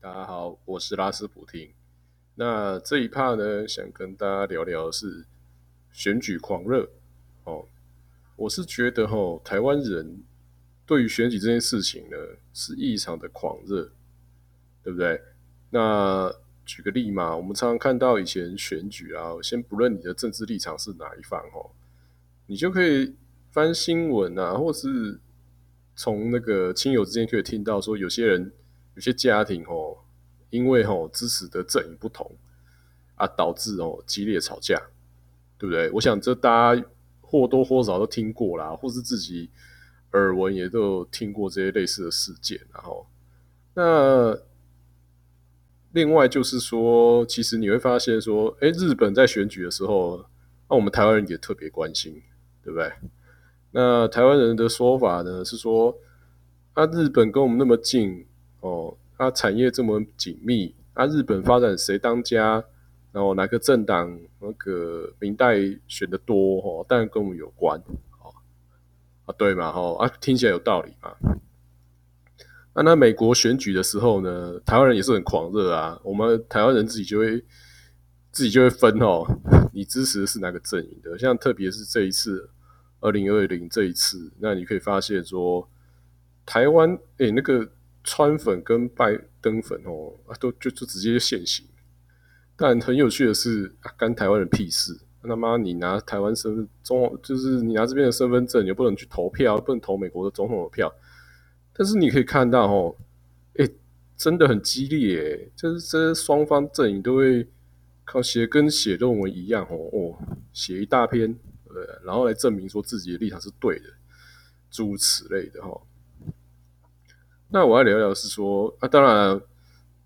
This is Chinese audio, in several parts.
大家好，我是拉斯普廷。那这一趴呢，想跟大家聊聊是选举狂热哦。我是觉得哈，台湾人对于选举这件事情呢，是异常的狂热，对不对？那举个例嘛，我们常常看到以前选举啊，先不论你的政治立场是哪一方哦，你就可以翻新闻啊，或是从那个亲友之间可以听到说，有些人有些家庭哦，因为哦支持的阵营不同啊，导致哦激烈吵架，对不对？我想这大家或多或少都听过啦，或是自己耳闻也都有听过这些类似的事件，然后那。另外就是说，其实你会发现说，哎，日本在选举的时候，那我们台湾人也特别关心，对不对？那台湾人的说法呢是说，啊，日本跟我们那么近哦，它产业这么紧密，啊，日本发展谁当家，然后哪个政党那个明代选的多哦，当然跟我们有关哦，啊，对嘛，哦啊，听起来有道理嘛。那那美国选举的时候呢，台湾人也是很狂热啊。我们台湾人自己就会自己就会分哦，你支持的是哪个阵营的？像特别是这一次二零二零这一次，那你可以发现说，台湾诶那个川粉跟拜登粉哦，啊都就就直接现行。但很有趣的是，啊干台湾人屁事？他妈你拿台湾身份中，就是你拿这边的身份证，你又不能去投票，不能投美国的总统的票。但是你可以看到，哦，哎，真的很激烈，就是这双方阵营都会靠写跟写论文一样，哦哦，写一大篇，呃，然后来证明说自己的立场是对的，诸如此类的，哈。那我要聊聊是说，啊，当然，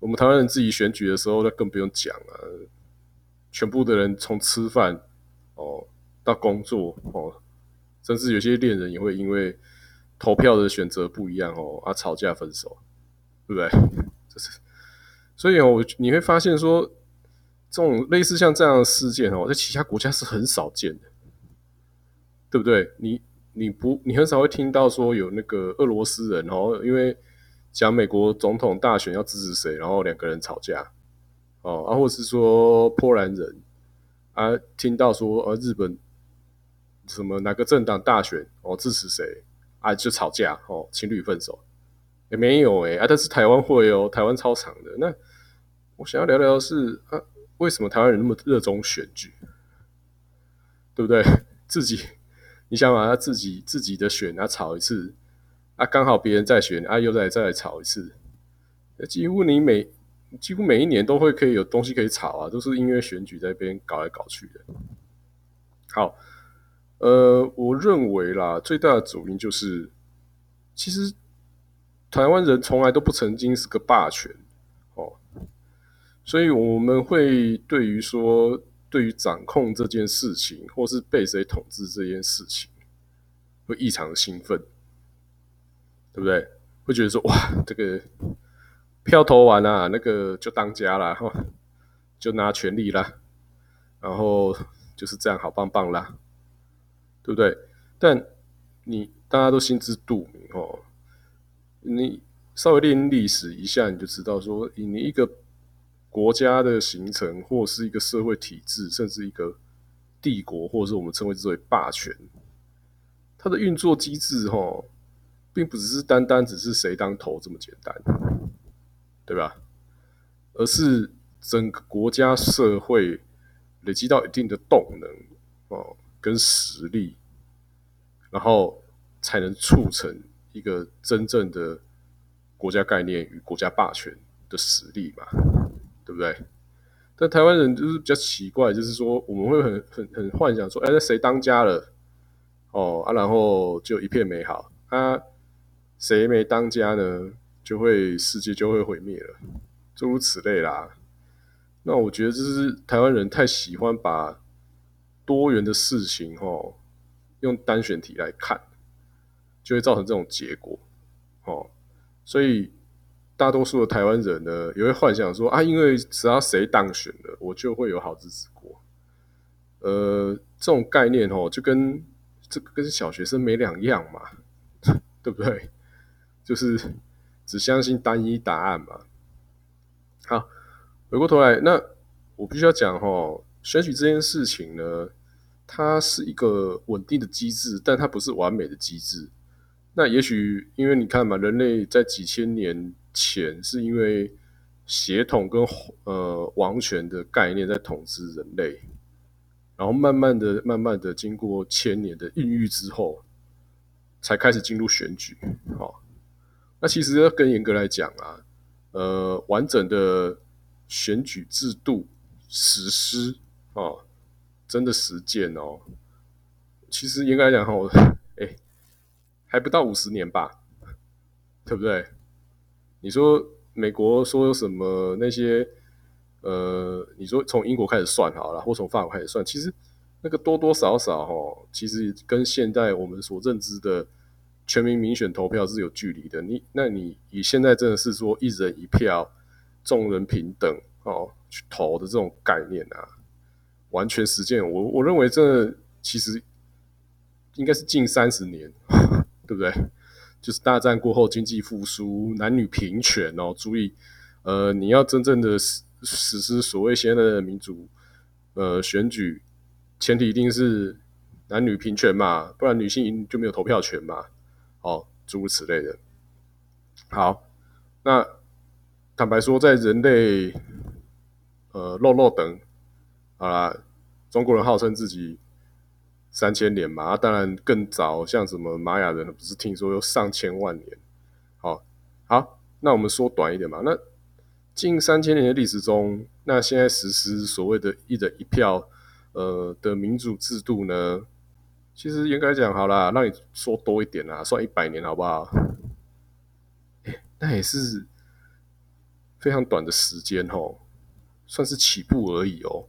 我们台湾人自己选举的时候，那更不用讲了，全部的人从吃饭，哦，到工作，哦，甚至有些恋人也会因为。投票的选择不一样哦，啊，吵架分手，对不对？这是，所以哦，你会发现说，这种类似像这样的事件哦，在其他国家是很少见的，对不对？你你不你很少会听到说有那个俄罗斯人哦，因为讲美国总统大选要支持谁，然后两个人吵架哦，啊，或是说波兰人啊，听到说呃日本什么哪个政党大选哦支持谁？啊，就吵架哦，情侣分手也没有哎啊，但是台湾会哦，台湾超长的。那我想要聊聊是啊，为什么台湾人那么热衷选举，对不对？自己你想把他自己自己的选啊吵一次啊，刚好别人在选啊，又再再来吵一次，几乎你每几乎每一年都会可以有东西可以吵啊，都是因为选举在边搞来搞去的。好。呃，我认为啦，最大的主因就是，其实台湾人从来都不曾经是个霸权哦，所以我们会对于说，对于掌控这件事情，或是被谁统治这件事情，会异常的兴奋，对不对？会觉得说，哇，这个票投完啊，那个就当家了哈，就拿权力啦，然后就是这样，好棒棒啦。对不对？但你大家都心知肚明哦。你稍微练历史一下，你就知道说，你一个国家的形成，或是一个社会体制，甚至一个帝国，或者是我们称为之为霸权，它的运作机制，哈，并不只是单单只是谁当头这么简单，对吧？而是整个国家社会累积到一定的动能哦。跟实力，然后才能促成一个真正的国家概念与国家霸权的实力嘛，对不对？但台湾人就是比较奇怪，就是说我们会很很很幻想说，哎，那谁当家了？哦啊，然后就一片美好啊，谁没当家呢？就会世界就会毁灭了，诸如此类啦。那我觉得这是台湾人太喜欢把。多元的事情，哦，用单选题来看，就会造成这种结果，哦，所以大多数的台湾人呢，也会幻想说啊，因为只要谁当选了，我就会有好日子过。呃，这种概念，哦，就跟这个跟小学生没两样嘛，对不对？就是只相信单一答案嘛。好，回过头来，那我必须要讲哈，选举这件事情呢，它是一个稳定的机制，但它不是完美的机制。那也许因为你看嘛，人类在几千年前是因为血统跟呃王权的概念在统治人类，然后慢慢的、慢慢的经过千年的孕育之后，才开始进入选举。好，那其实更严格来讲啊，呃，完整的选举制度实施哦，真的实践哦，其实应该讲哈。还不到五十年吧，对不对？你说美国说什么那些呃，你说从英国开始算好了，或从法国开始算，其实那个多多少少哈，其实跟现在我们所认知的全民民选投票是有距离的。你那你以现在真的是说一人一票，众人平等哦去投的这种概念啊，完全实践，我我认为这其实应该是近三十年。对不对？就是大战过后经济复苏，男女平权哦。注意，呃，你要真正的实实施所谓现在的民主，呃，选举前提一定是男女平权嘛，不然女性就没有投票权嘛。哦，诸如此类的。好，那坦白说，在人类，呃，肉肉等，好啦，中国人号称自己。三千年嘛，当然更早，像什么玛雅人，不是听说有上千万年。好，好，那我们说短一点嘛。那近三千年的历史中，那现在实施所谓的一人一票，呃的民主制度呢，其实应该讲好啦，让你说多一点啦，算一百年好不好？那也是非常短的时间哦，算是起步而已哦。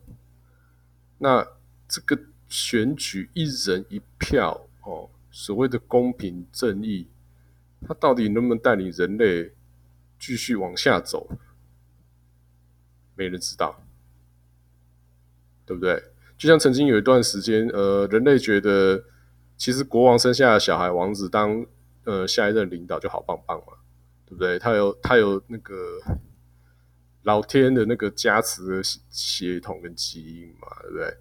那这个。选举一人一票哦，所谓的公平正义，它到底能不能带领人类继续往下走？没人知道，对不对？就像曾经有一段时间，呃，人类觉得其实国王生下的小孩，王子当呃下一任领导就好棒棒嘛，对不对？他有他有那个老天的那个加持的血统跟基因嘛，对不对？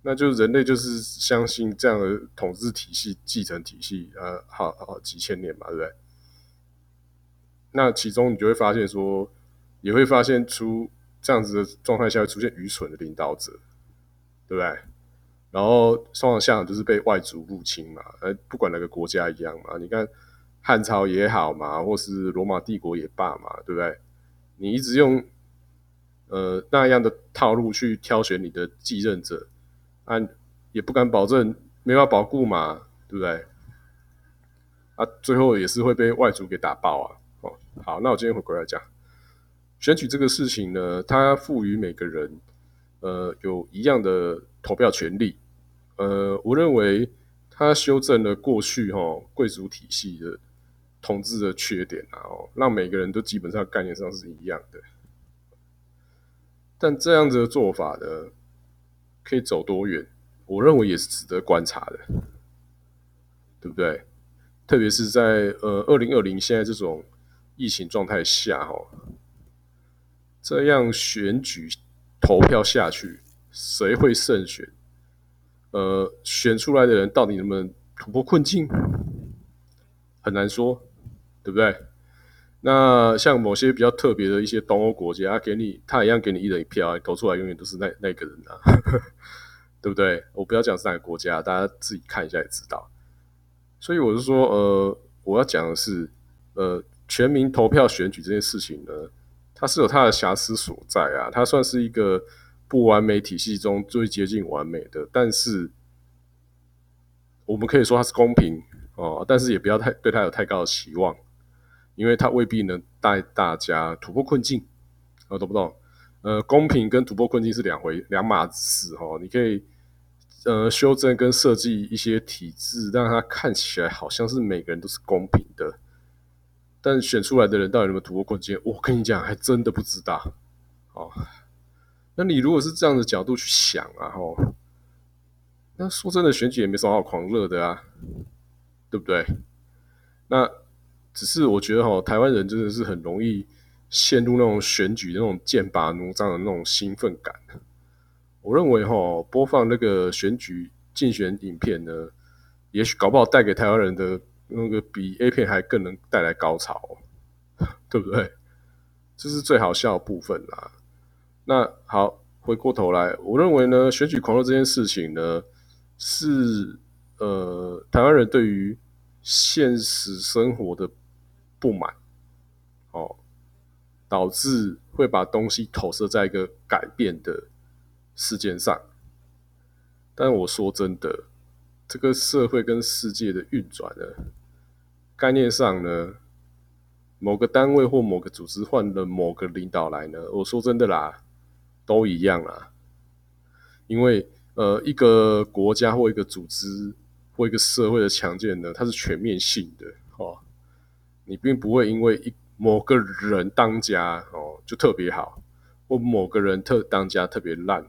那就人类就是相信这样的统治体系、继承体系，呃，好好几千年嘛，对不对？那其中你就会发现说，也会发现出这样子的状态下会出现愚蠢的领导者，对不对？然后双方向就是被外族入侵嘛，呃，不管哪个国家一样嘛。你看汉朝也好嘛，或是罗马帝国也罢嘛，对不对？你一直用呃那样的套路去挑选你的继任者。啊，也不敢保证没法保护嘛，对不对？啊，最后也是会被外族给打爆啊！哦，好，那我今天回过来讲，选举这个事情呢，它赋予每个人呃有一样的投票权利。呃，我认为它修正了过去哈贵族体系的统治的缺点啊，哦，让每个人都基本上概念上是一样的。但这样子的做法呢？可以走多远？我认为也是值得观察的，对不对？特别是在呃二零二零现在这种疫情状态下，哈，这样选举投票下去，谁会胜选？呃，选出来的人到底能不能突破困境？很难说，对不对？那像某些比较特别的一些东欧国家，给你他一样给你一人一票，投出来永远都是那那个人啊，对不对？我不要讲是哪个国家，大家自己看一下也知道。所以我是说，呃，我要讲的是，呃，全民投票选举这件事情呢，它是有它的瑕疵所在啊，它算是一个不完美体系中最接近完美的，但是我们可以说它是公平哦，但是也不要太对它有太高的期望。因为它未必能带大家突破困境，啊，懂不懂？呃，公平跟突破困境是两回两码子事哈。你可以呃修正跟设计一些体制，让它看起来好像是每个人都是公平的，但选出来的人到底有没有突破困境，我跟你讲，还真的不知道。哦，那你如果是这样的角度去想啊，吼，那说真的，选举也没什么好狂热的啊，对不对？那。只是我觉得哈，台湾人真的是很容易陷入那种选举那种剑拔弩张的那种兴奋感。我认为哈，播放那个选举竞选影片呢，也许搞不好带给台湾人的那个比 A 片还更能带来高潮，对不对？这是最好笑的部分啦。那好，回过头来，我认为呢，选举狂热这件事情呢，是呃台湾人对于现实生活的不满，哦，导致会把东西投射在一个改变的事件上。但我说真的，这个社会跟世界的运转呢，概念上呢。某个单位或某个组织换了某个领导来呢？我说真的啦，都一样啦。因为呃，一个国家或一个组织或一个社会的强健呢，它是全面性的哦。你并不会因为一某个人当家哦就特别好，或某个人特当家特别烂。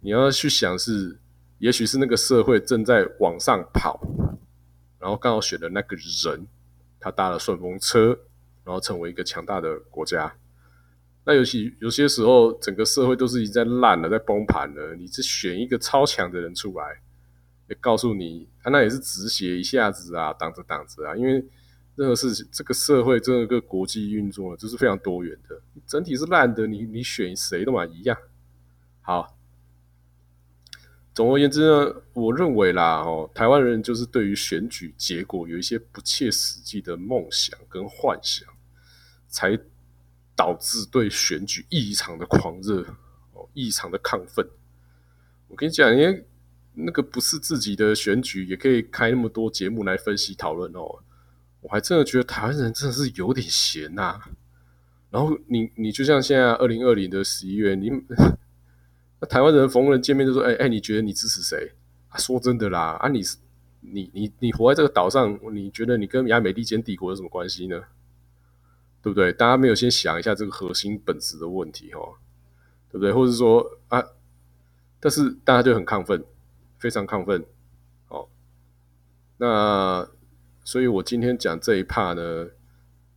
你要去想是，也许是那个社会正在往上跑，然后刚好选的那个人。他搭了顺风车，然后成为一个强大的国家。那尤其有些时候，整个社会都是已经在烂了，在崩盘了。你只选一个超强的人出来，也告诉你，啊，那也是止血一下子啊，挡着挡着啊。因为任何事情，这个社会这个国际运作，就是非常多元的。整体是烂的，你你选谁都嘛一样。好。总而言之呢，我认为啦，哦，台湾人就是对于选举结果有一些不切实际的梦想跟幻想，才导致对选举异常的狂热，哦，异常的亢奋。我跟你讲，因为那个不是自己的选举，也可以开那么多节目来分析讨论哦。我还真的觉得台湾人真的是有点闲呐。然后你你就像现在二零二零的十一月，你。台湾人逢人见面就说：“哎哎，你觉得你支持谁？”说真的啦，啊，你是你你你活在这个岛上，你觉得你跟亚美利坚帝国有什么关系呢？对不对？大家没有先想一下这个核心本质的问题哦，对不对？或者说啊，但是大家就很亢奋，非常亢奋。哦，那所以我今天讲这一 part 呢，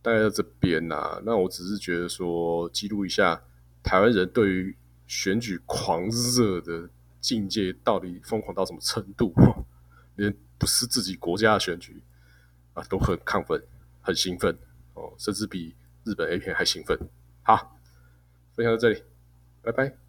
大概在这边呐。那我只是觉得说，记录一下台湾人对于。选举狂热的境界到底疯狂到什么程度？连不是自己国家的选举啊，都很亢奋、很兴奋哦，甚至比日本 A 片还兴奋。好，分享到这里，拜拜。